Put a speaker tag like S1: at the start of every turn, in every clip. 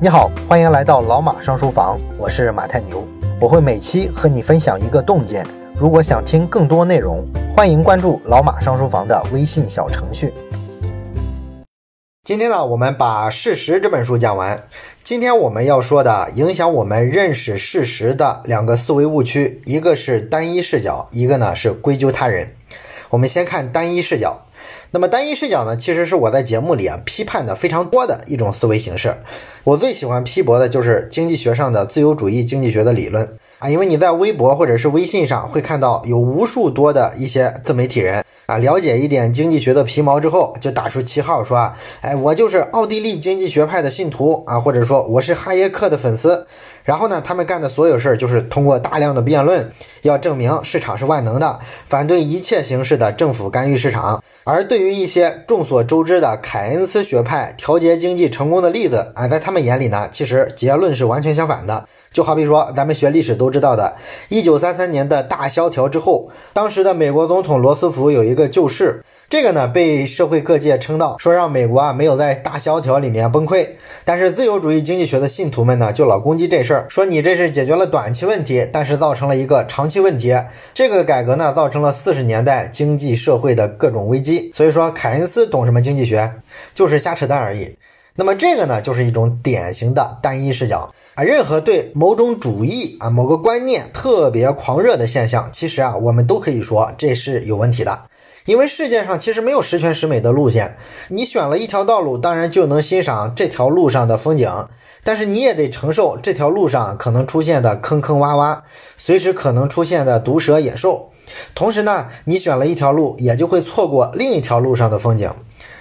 S1: 你好，欢迎来到老马上书房，我是马太牛，我会每期和你分享一个洞见。如果想听更多内容，欢迎关注老马上书房的微信小程序。今天呢，我们把《事实》这本书讲完。今天我们要说的影响我们认识事实的两个思维误区，一个是单一视角，一个呢是归咎他人。我们先看单一视角。那么单一视角呢，其实是我在节目里啊批判的非常多的一种思维形式。我最喜欢批驳的就是经济学上的自由主义经济学的理论啊，因为你在微博或者是微信上会看到有无数多的一些自媒体人啊，了解一点经济学的皮毛之后，就打出旗号说啊，哎，我就是奥地利经济学派的信徒啊，或者说我是哈耶克的粉丝。然后呢，他们干的所有事儿就是通过大量的辩论，要证明市场是万能的，反对一切形式的政府干预市场。而对于一些众所周知的凯恩斯学派调节经济成功的例子啊，在他们眼里呢，其实结论是完全相反的。就好比说，咱们学历史都知道的，一九三三年的大萧条之后，当时的美国总统罗斯福有一个救市，这个呢被社会各界称道，说让美国啊没有在大萧条里面崩溃。但是自由主义经济学的信徒们呢，就老攻击这事儿，说你这是解决了短期问题，但是造成了一个长期问题。这个改革呢，造成了四十年代经济社会的各种危机。所以说，凯恩斯懂什么经济学，就是瞎扯淡而已。那么这个呢，就是一种典型的单一视角啊。任何对某种主义啊、某个观念特别狂热的现象，其实啊，我们都可以说这是有问题的。因为世界上其实没有十全十美的路线，你选了一条道路，当然就能欣赏这条路上的风景，但是你也得承受这条路上可能出现的坑坑洼洼，随时可能出现的毒蛇野兽。同时呢，你选了一条路，也就会错过另一条路上的风景。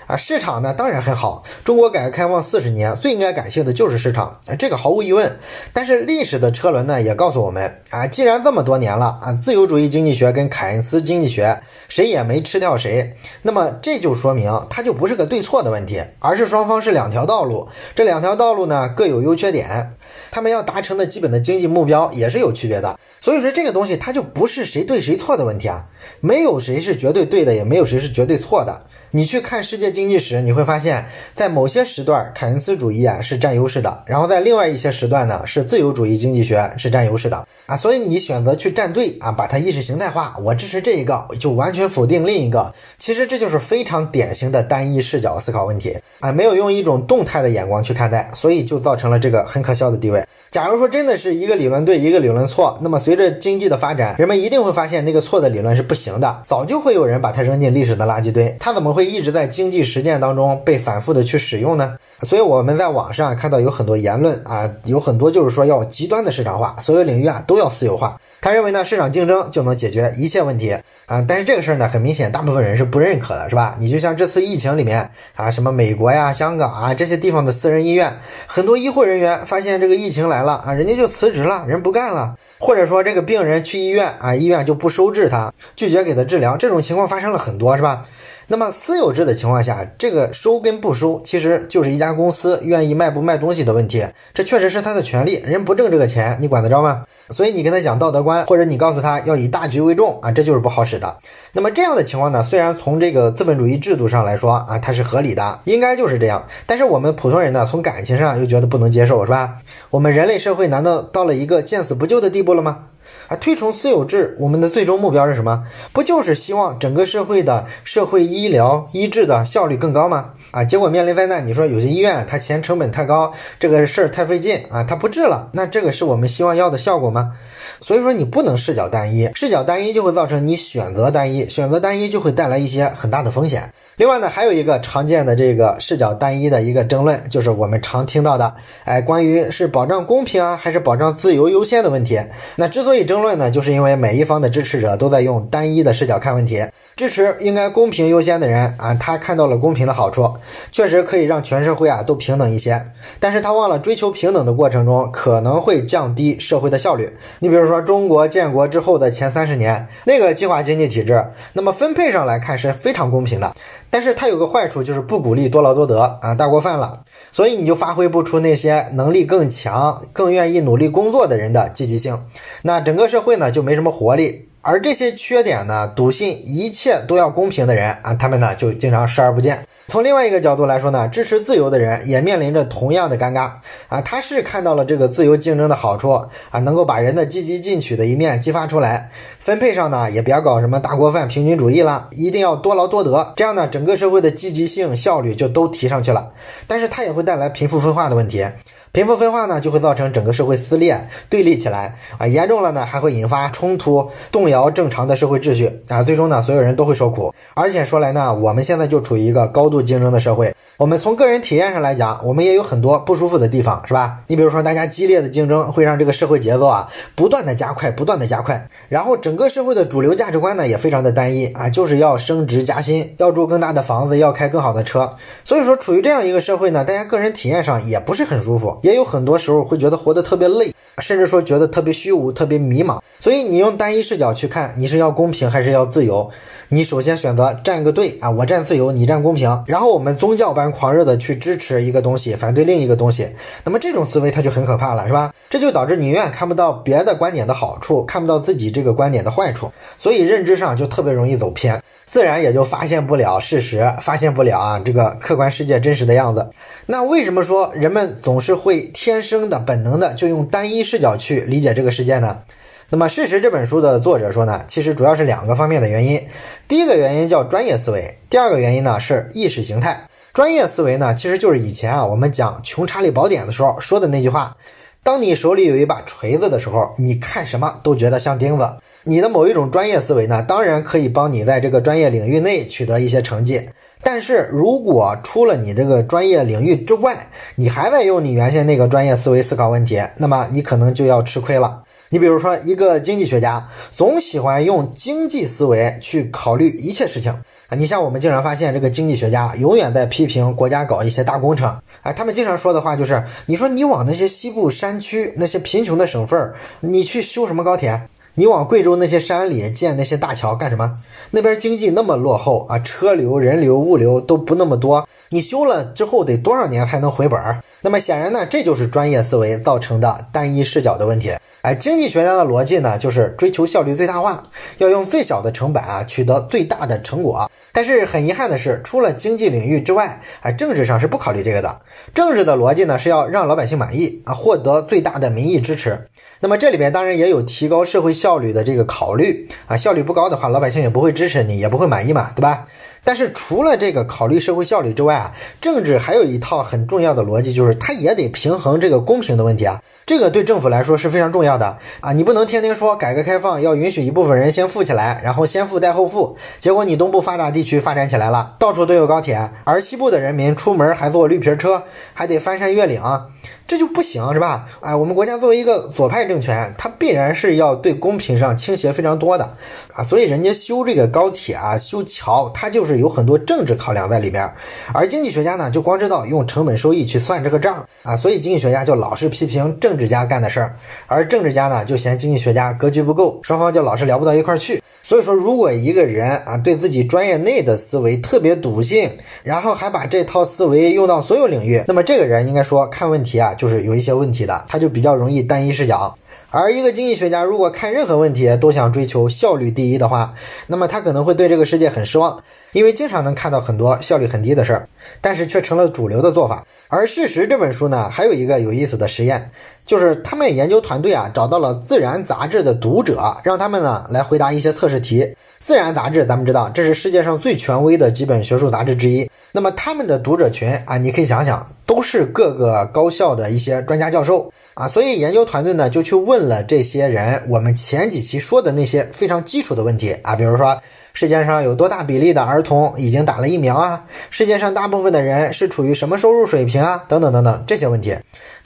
S1: 啊，市场呢当然很好。中国改革开放四十年，最应该感谢的就是市场啊，这个毫无疑问。但是历史的车轮呢也告诉我们啊，既然这么多年了啊，自由主义经济学跟凯恩斯经济学谁也没吃掉谁，那么这就说明它就不是个对错的问题，而是双方是两条道路。这两条道路呢各有优缺点，他们要达成的基本的经济目标也是有区别的。所以说这个东西它就不是谁对谁错的问题啊，没有谁是绝对对的，也没有谁是绝对错的。你去看世界经济史，你会发现在某些时段，凯恩斯主义啊是占优势的，然后在另外一些时段呢，是自由主义经济学是占优势的啊。所以你选择去站队啊，把它意识形态化，我支持这一个，就完全否定另一个。其实这就是非常典型的单一视角思考问题啊，没有用一种动态的眼光去看待，所以就造成了这个很可笑的地位。假如说真的是一个理论对，一个理论错，那么随着经济的发展，人们一定会发现那个错的理论是不行的，早就会有人把它扔进历史的垃圾堆，它怎么会一直在经济实践当中被反复的去使用呢？所以我们在网上看到有很多言论啊，有很多就是说要极端的市场化，所有领域啊都要私有化。他认为呢，市场竞争就能解决一切问题啊，但是这个事儿呢，很明显大部分人是不认可的，是吧？你就像这次疫情里面啊，什么美国呀、香港啊这些地方的私人医院，很多医护人员发现这个疫情来了啊，人家就辞职了，人不干了，或者说这个病人去医院啊，医院就不收治他，拒绝给他治疗，这种情况发生了很多，是吧？那么私有制的情况下，这个收跟不收，其实就是一家公司愿意卖不卖东西的问题。这确实是他的权利，人不挣这个钱，你管得着吗？所以你跟他讲道德观，或者你告诉他要以大局为重啊，这就是不好使的。那么这样的情况呢，虽然从这个资本主义制度上来说啊，它是合理的，应该就是这样。但是我们普通人呢，从感情上又觉得不能接受，是吧？我们人类社会难道到了一个见死不救的地步了吗？啊，推崇私有制，我们的最终目标是什么？不就是希望整个社会的社会医疗医治的效率更高吗？啊，结果面临灾难，你说有些医院它钱成本太高，这个事儿太费劲啊，它不治了，那这个是我们希望要的效果吗？所以说你不能视角单一，视角单一就会造成你选择单一，选择单一就会带来一些很大的风险。另外呢，还有一个常见的这个视角单一的一个争论，就是我们常听到的，哎，关于是保障公平啊，还是保障自由优先的问题。那之所以争论呢，就是因为每一方的支持者都在用单一的视角看问题。支持应该公平优先的人啊，他看到了公平的好处，确实可以让全社会啊都平等一些。但是他忘了追求平等的过程中可能会降低社会的效率。你比如说中国建国之后的前三十年，那个计划经济体制，那么分配上来看是非常公平的。但是它有个坏处，就是不鼓励多劳多得啊，大锅饭了。所以你就发挥不出那些能力更强、更愿意努力工作的人的积极性。那整个社会呢就没什么活力。而这些缺点呢，笃信一切都要公平的人啊，他们呢就经常视而不见。从另外一个角度来说呢，支持自由的人也面临着同样的尴尬啊，他是看到了这个自由竞争的好处啊，能够把人的积极进取的一面激发出来。分配上呢，也别搞什么大锅饭平均主义了，一定要多劳多得，这样呢，整个社会的积极性、效率就都提上去了。但是它也会带来贫富分化的问题。贫富分化呢，就会造成整个社会撕裂、对立起来啊，严重了呢，还会引发冲突，动摇正常的社会秩序啊，最终呢，所有人都会受苦。而且说来呢，我们现在就处于一个高度竞争的社会，我们从个人体验上来讲，我们也有很多不舒服的地方，是吧？你比如说，大家激烈的竞争会让这个社会节奏啊不断的加快，不断的加快，然后整个社会的主流价值观呢也非常的单一啊，就是要升职加薪，要住更大的房子，要开更好的车。所以说，处于这样一个社会呢，大家个人体验上也不是很舒服。也有很多时候会觉得活得特别累，甚至说觉得特别虚无、特别迷茫。所以你用单一视角去看，你是要公平还是要自由？你首先选择站个队啊，我站自由，你站公平。然后我们宗教般狂热的去支持一个东西，反对另一个东西。那么这种思维它就很可怕了，是吧？这就导致你永远看不到别的观点的好处，看不到自己这个观点的坏处，所以认知上就特别容易走偏，自然也就发现不了事实，发现不了啊这个客观世界真实的样子。那为什么说人们总是会天生的本能的就用单一视角去理解这个世界呢？那么《事实》这本书的作者说呢，其实主要是两个方面的原因。第一个原因叫专业思维，第二个原因呢是意识形态。专业思维呢，其实就是以前啊我们讲《穷查理宝典》的时候说的那句话：当你手里有一把锤子的时候，你看什么都觉得像钉子。你的某一种专业思维呢，当然可以帮你在这个专业领域内取得一些成绩。但是如果出了你这个专业领域之外，你还在用你原先那个专业思维思考问题，那么你可能就要吃亏了。你比如说，一个经济学家总喜欢用经济思维去考虑一切事情啊。你像我们经常发现，这个经济学家永远在批评国家搞一些大工程啊。他们经常说的话就是：你说你往那些西部山区那些贫穷的省份，你去修什么高铁？你往贵州那些山里建那些大桥干什么？那边经济那么落后啊，车流、人流、物流都不那么多，你修了之后得多少年才能回本儿？那么显然呢，这就是专业思维造成的单一视角的问题。哎，经济学家的逻辑呢，就是追求效率最大化，要用最小的成本啊，取得最大的成果。但是很遗憾的是，除了经济领域之外，哎，政治上是不考虑这个的。政治的逻辑呢，是要让老百姓满意啊，获得最大的民意支持。那么这里边当然也有提高社会效率的这个考虑啊，效率不高的话，老百姓也不会会支持你，也不会满意嘛，对吧？但是除了这个考虑社会效率之外啊，政治还有一套很重要的逻辑，就是它也得平衡这个公平的问题啊。这个对政府来说是非常重要的啊。你不能天天说改革开放要允许一部分人先富起来，然后先富带后富，结果你东部发达地区发展起来了，到处都有高铁，而西部的人民出门还坐绿皮车，还得翻山越岭。这就不行是吧？哎，我们国家作为一个左派政权，它必然是要对公平上倾斜非常多的啊，所以人家修这个高铁啊、修桥，它就是有很多政治考量在里边。而经济学家呢，就光知道用成本收益去算这个账啊，所以经济学家就老是批评政治家干的事儿，而政治家呢就嫌经济学家格局不够，双方就老是聊不到一块儿去。所以说，如果一个人啊对自己专业内的思维特别笃信，然后还把这套思维用到所有领域，那么这个人应该说看问题啊就是有一些问题的，他就比较容易单一视角。而一个经济学家如果看任何问题都想追求效率第一的话，那么他可能会对这个世界很失望，因为经常能看到很多效率很低的事儿，但是却成了主流的做法。而《事实》这本书呢，还有一个有意思的实验。就是他们研究团队啊，找到了《自然》杂志的读者，让他们呢来回答一些测试题。《自然》杂志，咱们知道这是世界上最权威的几本学术杂志之一。那么他们的读者群啊，你可以想想，都是各个高校的一些专家教授啊。所以研究团队呢就去问了这些人，我们前几期说的那些非常基础的问题啊，比如说。世界上有多大比例的儿童已经打了疫苗啊？世界上大部分的人是处于什么收入水平啊？等等等等这些问题。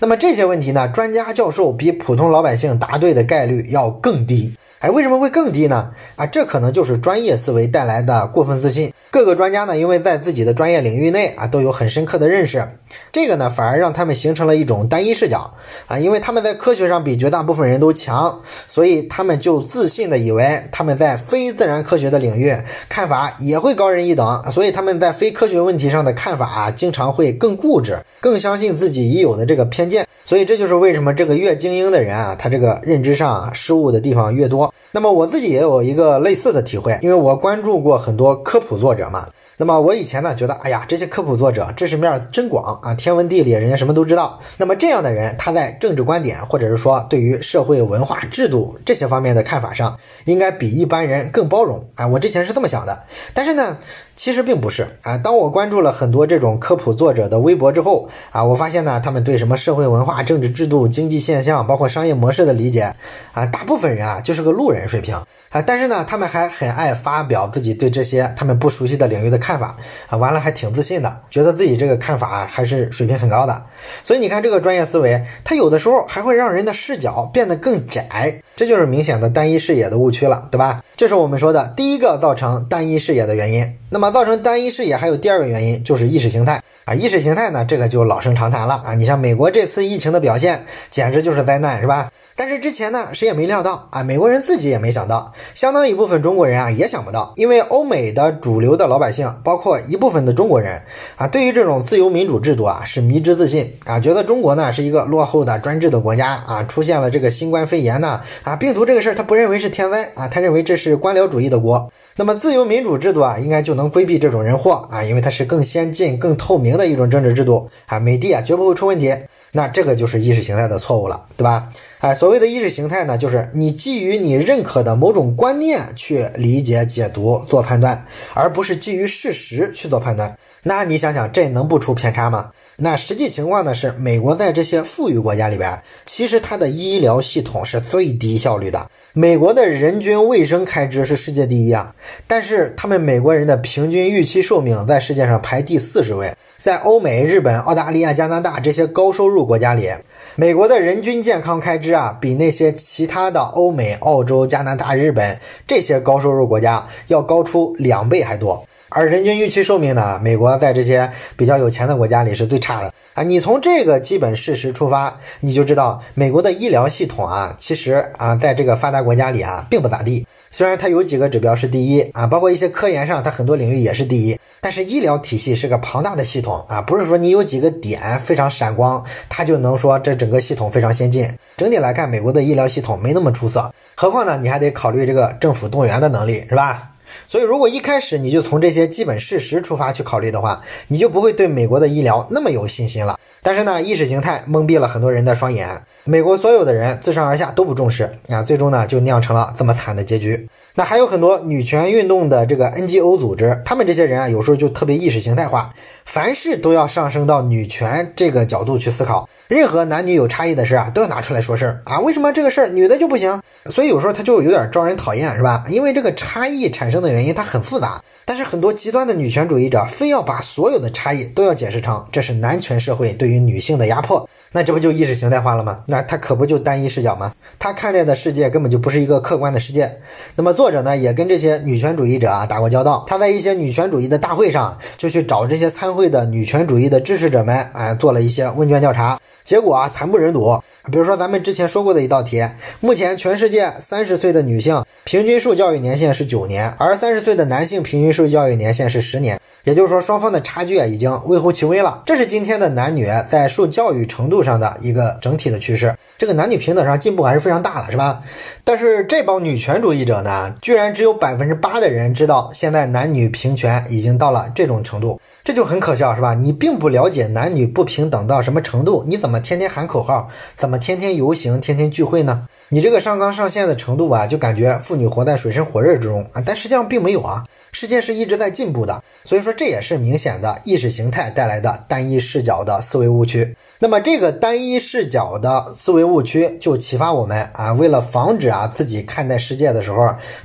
S1: 那么这些问题呢，专家教授比普通老百姓答对的概率要更低。哎，为什么会更低呢？啊，这可能就是专业思维带来的过分自信。各个专家呢，因为在自己的专业领域内啊，都有很深刻的认识，这个呢，反而让他们形成了一种单一视角啊，因为他们在科学上比绝大部分人都强，所以他们就自信的以为他们在非自然科学的领域看法也会高人一等，所以他们在非科学问题上的看法啊，经常会更固执，更相信自己已有的这个偏见。所以这就是为什么这个越精英的人啊，他这个认知上啊失误的地方越多。那么我自己也有一个类似的体会，因为我关注过很多科普作者嘛。那么我以前呢觉得，哎呀，这些科普作者知识面真广啊，天文地理人家什么都知道。那么这样的人，他在政治观点或者是说对于社会文化制度这些方面的看法上，应该比一般人更包容啊。我之前是这么想的，但是呢。其实并不是啊！当我关注了很多这种科普作者的微博之后啊，我发现呢，他们对什么社会文化、政治制度、经济现象，包括商业模式的理解啊，大部分人啊就是个路人水平啊。但是呢，他们还很爱发表自己对这些他们不熟悉的领域的看法啊，完了还挺自信的，觉得自己这个看法还是水平很高的。所以你看，这个专业思维，它有的时候还会让人的视角变得更窄，这就是明显的单一视野的误区了，对吧？这是我们说的第一个造成单一视野的原因。那么造成单一视野还有第二个原因，就是意识形态啊。意识形态呢，这个就老生常谈了啊。你像美国这次疫情的表现，简直就是灾难，是吧？但是之前呢，谁也没料到啊，美国人自己也没想到，相当一部分中国人啊也想不到，因为欧美的主流的老百姓，包括一部分的中国人啊，对于这种自由民主制度啊是迷之自信啊，觉得中国呢是一个落后的专制的国家啊，出现了这个新冠肺炎呢啊病毒这个事儿，他不认为是天灾啊，他认为这是官僚主义的国。那么自由民主制度啊，应该就能规避这种人祸啊，因为它是更先进、更透明的一种政治制度啊，美帝啊绝不会出问题。那这个就是意识形态的错误了，对吧？哎，所谓的意识形态呢，就是你基于你认可的某种观念去理解、解读、做判断，而不是基于事实去做判断。那你想想，这能不出偏差吗？那实际情况呢是，美国在这些富裕国家里边，其实它的医疗系统是最低效率的。美国的人均卫生开支是世界第一啊，但是他们美国人的平均预期寿命在世界上排第四十位。在欧美、日本、澳大利亚、加拿大这些高收入国家里，美国的人均健康开支啊，比那些其他的欧美、澳洲、加拿大、日本这些高收入国家要高出两倍还多。而人均预期寿命呢？美国在这些比较有钱的国家里是最差的啊！你从这个基本事实出发，你就知道美国的医疗系统啊，其实啊，在这个发达国家里啊，并不咋地。虽然它有几个指标是第一啊，包括一些科研上，它很多领域也是第一，但是医疗体系是个庞大的系统啊，不是说你有几个点非常闪光，它就能说这整个系统非常先进。整体来看，美国的医疗系统没那么出色，何况呢，你还得考虑这个政府动员的能力，是吧？所以，如果一开始你就从这些基本事实出发去考虑的话，你就不会对美国的医疗那么有信心了。但是呢，意识形态蒙蔽了很多人的双眼，美国所有的人自上而下都不重视啊，最终呢就酿成了这么惨的结局。那还有很多女权运动的这个 NGO 组织，他们这些人啊，有时候就特别意识形态化，凡事都要上升到女权这个角度去思考，任何男女有差异的事啊，都要拿出来说事儿啊。为什么这个事儿女的就不行？所以有时候他就有点招人讨厌，是吧？因为这个差异产生的原因它很复杂，但是很多极端的女权主义者非要把所有的差异都要解释成这是男权社会对于女性的压迫。那这不就意识形态化了吗？那他可不就单一视角吗？他看待的世界根本就不是一个客观的世界。那么作者呢，也跟这些女权主义者啊打过交道。他在一些女权主义的大会上，就去找这些参会的女权主义的支持者们，哎，做了一些问卷调查。结果啊，惨不忍睹。比如说咱们之前说过的一道题，目前全世界三十岁的女性平均受教育年限是九年，而三十岁的男性平均受教育年限是十年。也就是说，双方的差距啊已经微乎其微了。这是今天的男女在受教育程度上的一个整体的趋势。这个男女平等上进步还是非常大了，是吧？但是这帮女权主义者呢，居然只有百分之八的人知道现在男女平权已经到了这种程度，这就很可笑，是吧？你并不了解男女不平等到什么程度，你怎么天天喊口号，怎么天天游行、天天聚会呢？你这个上纲上线的程度啊，就感觉妇女活在水深火热之中啊，但实际上并没有啊。世界是一直在进步的，所以说这也是明显的意识形态带来的单一视角的思维误区。那么这个单一视角的思维误区就启发我们啊，为了防止啊自己看待世界的时候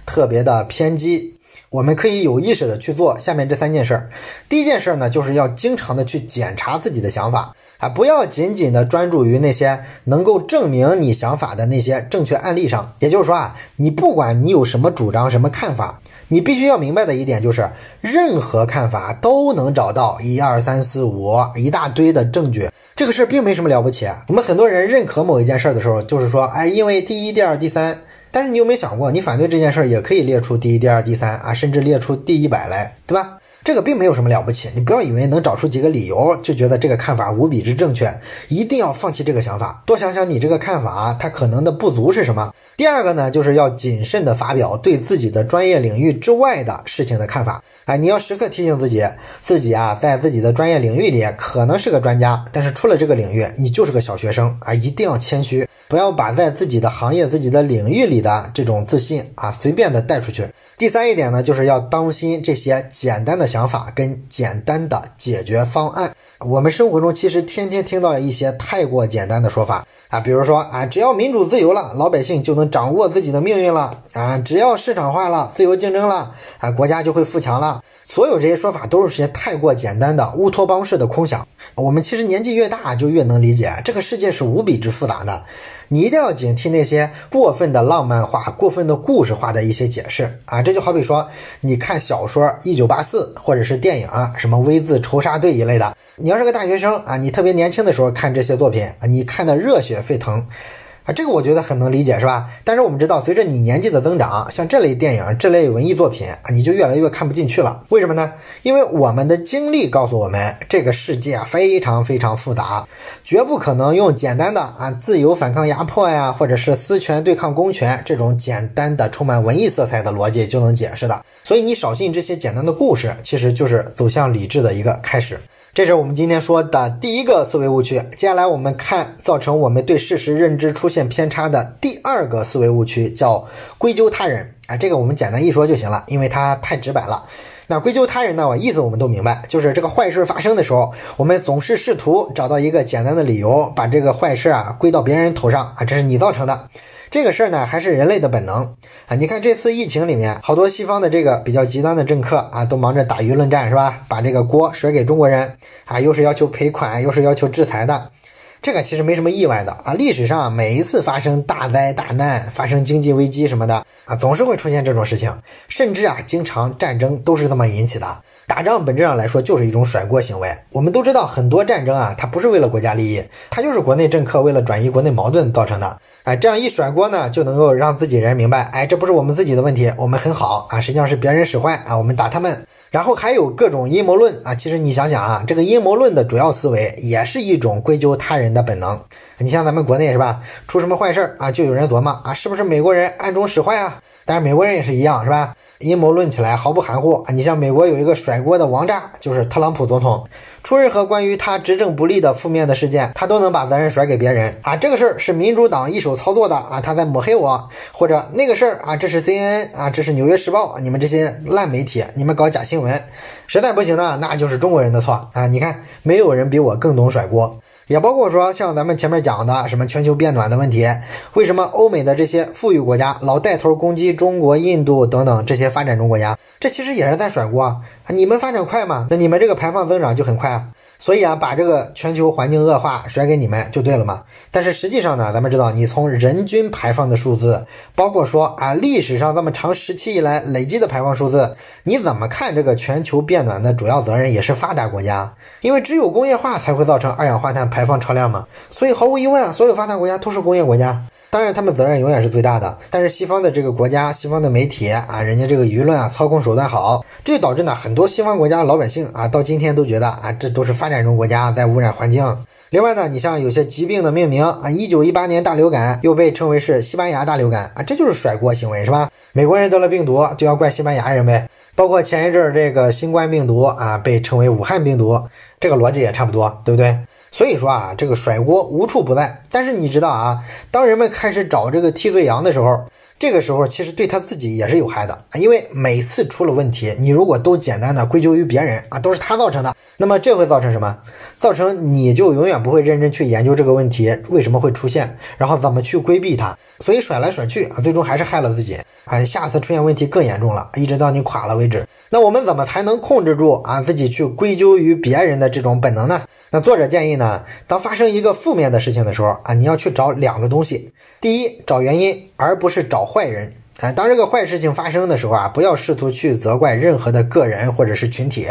S1: 特别的偏激，我们可以有意识的去做下面这三件事儿。第一件事儿呢，就是要经常的去检查自己的想法啊，不要仅仅的专注于那些能够证明你想法的那些正确案例上。也就是说啊，你不管你有什么主张、什么看法。你必须要明白的一点就是，任何看法都能找到一二三四五一大堆的证据，这个事儿并没什么了不起。我们很多人认可某一件事儿的时候，就是说，哎，因为第一、第二、第三。但是你有没有想过，你反对这件事儿也可以列出第一、第二、第三啊，甚至列出第一百来，对吧？这个并没有什么了不起。你不要以为能找出几个理由就觉得这个看法无比之正确，一定要放弃这个想法。多想想你这个看法它可能的不足是什么。第二个呢，就是要谨慎的发表对自己的专业领域之外的事情的看法。啊，你要时刻提醒自己，自己啊在自己的专业领域里可能是个专家，但是出了这个领域你就是个小学生啊，一定要谦虚。不要把在自己的行业、自己的领域里的这种自信啊，随便的带出去。第三一点呢，就是要当心这些简单的想法跟简单的解决方案。我们生活中其实天天听到一些太过简单的说法啊，比如说啊，只要民主自由了，老百姓就能掌握自己的命运了啊，只要市场化了、自由竞争了啊，国家就会富强了。所有这些说法都是些太过简单的乌托邦式的空想。我们其实年纪越大，就越能理解这个世界是无比之复杂的。你一定要警惕那些过分的浪漫化、过分的故事化的一些解释啊！这就好比说，你看小说《一九八四》，或者是电影啊，什么《V 字仇杀队》一类的。你要是个大学生啊，你特别年轻的时候看这些作品啊，你看的热血沸腾。啊，这个我觉得很能理解，是吧？但是我们知道，随着你年纪的增长，像这类电影、这类文艺作品啊，你就越来越看不进去了。为什么呢？因为我们的经历告诉我们，这个世界非常非常复杂，绝不可能用简单的啊自由反抗压迫呀，或者是私权对抗公权这种简单的充满文艺色彩的逻辑就能解释的。所以你少信这些简单的故事，其实就是走向理智的一个开始。这是我们今天说的第一个思维误区。接下来我们看造成我们对事实认知出现偏差的第二个思维误区，叫归咎他人啊。这个我们简单一说就行了，因为它太直白了。那归咎他人呢？我意思我们都明白，就是这个坏事发生的时候，我们总是试图找到一个简单的理由，把这个坏事啊归到别人头上啊，这是你造成的。这个事儿呢，还是人类的本能啊！你看这次疫情里面，好多西方的这个比较极端的政客啊，都忙着打舆论战，是吧？把这个锅甩给中国人啊，又是要求赔款，又是要求制裁的。这个其实没什么意外的啊！历史上每一次发生大灾大难、发生经济危机什么的啊，总是会出现这种事情，甚至啊，经常战争都是这么引起的。打仗本质上来说就是一种甩锅行为。我们都知道，很多战争啊，它不是为了国家利益，它就是国内政客为了转移国内矛盾造成的。哎，这样一甩锅呢，就能够让自己人明白，哎，这不是我们自己的问题，我们很好啊，实际上是别人使坏啊，我们打他们。然后还有各种阴谋论啊，其实你想想啊，这个阴谋论的主要思维也是一种归咎他人的本能。你像咱们国内是吧，出什么坏事啊，就有人琢磨啊，是不是美国人暗中使坏啊？但是美国人也是一样是吧？阴谋论起来毫不含糊啊。你像美国有一个甩锅的王炸，就是特朗普总统。出任何关于他执政不利的负面的事件，他都能把责任甩给别人啊！这个事儿是民主党一手操作的啊！他在抹黑我，或者那个事儿啊，这是 CNN 啊，这是纽约时报，你们这些烂媒体，你们搞假新闻，实在不行呢，那就是中国人的错啊！你看，没有人比我更懂甩锅。也包括说，像咱们前面讲的什么全球变暖的问题，为什么欧美的这些富裕国家老带头攻击中国、印度等等这些发展中国家？这其实也是在甩锅！你们发展快嘛，那你们这个排放增长就很快啊。所以啊，把这个全球环境恶化甩给你们就对了嘛。但是实际上呢，咱们知道，你从人均排放的数字，包括说啊历史上这么长时期以来累积的排放数字，你怎么看这个全球变暖的主要责任也是发达国家？因为只有工业化才会造成二氧化碳排放超量嘛。所以毫无疑问啊，所有发达国家都是工业国家。当然，他们责任永远是最大的。但是西方的这个国家、西方的媒体啊，人家这个舆论啊，操控手段好，这就导致呢，很多西方国家老百姓啊，到今天都觉得啊，这都是发展中国家在污染环境。另外呢，你像有些疾病的命名啊，一九一八年大流感又被称为是西班牙大流感啊，这就是甩锅行为，是吧？美国人得了病毒就要怪西班牙人呗。包括前一阵儿这个新冠病毒啊，被称为武汉病毒，这个逻辑也差不多，对不对？所以说啊，这个甩锅无处不在。但是你知道啊，当人们开始找这个替罪羊的时候，这个时候其实对他自己也是有害的，因为每次出了问题，你如果都简单的归咎于别人啊，都是他造成的，那么这会造成什么？造成你就永远不会认真去研究这个问题为什么会出现，然后怎么去规避它。所以甩来甩去啊，最终还是害了自己啊！下次出现问题更严重了，一直到你垮了为止。那我们怎么才能控制住啊自己去归咎于别人的这种本能呢？那作者建议呢，当发生一个负面的事情的时候啊，你要去找两个东西。第一，找原因，而不是找坏人哎。当这个坏事情发生的时候啊，不要试图去责怪任何的个人或者是群体。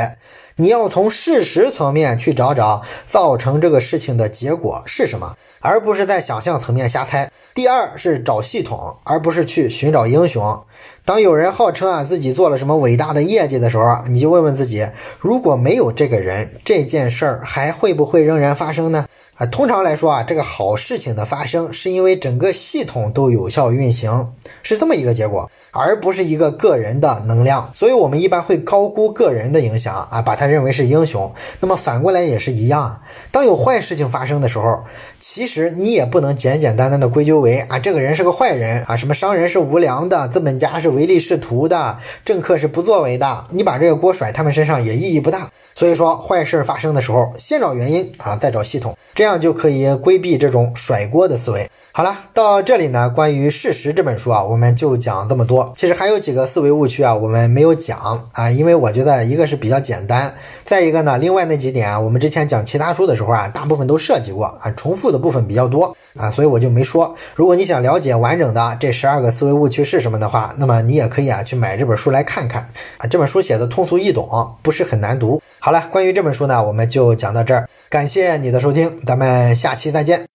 S1: 你要从事实层面去找找造成这个事情的结果是什么，而不是在想象层面瞎猜。第二是找系统，而不是去寻找英雄。当有人号称啊自己做了什么伟大的业绩的时候，你就问问自己，如果没有这个人，这件事儿还会不会仍然发生呢？啊，通常来说啊，这个好事情的发生是因为整个系统都有效运行，是这么一个结果，而不是一个个人的能量。所以，我们一般会高估个人的影响啊，把他认为是英雄。那么反过来也是一样，当有坏事情发生的时候，其实你也不能简简单单的归咎为啊这个人是个坏人啊，什么商人是无良的，资本家是唯利是图的，政客是不作为的，你把这个锅甩他们身上也意义不大。所以说，坏事发生的时候，先找原因啊，再找系统，这样就可以规避这种甩锅的思维。好了，到这里呢，关于事实这本书啊，我们就讲这么多。其实还有几个思维误区啊，我们没有讲啊，因为我觉得一个是比较简单，再一个呢，另外那几点啊，我们之前讲其他书的时候啊，大部分都涉及过啊，重复的部分比较多啊，所以我就没说。如果你想了解完整的这十二个思维误区是什么的话，那么你也可以啊去买这本书来看看啊，这本书写的通俗易懂，不是很难读。好了，关于这本书呢，我们就讲到这儿。感谢你的收听，咱们下期再见。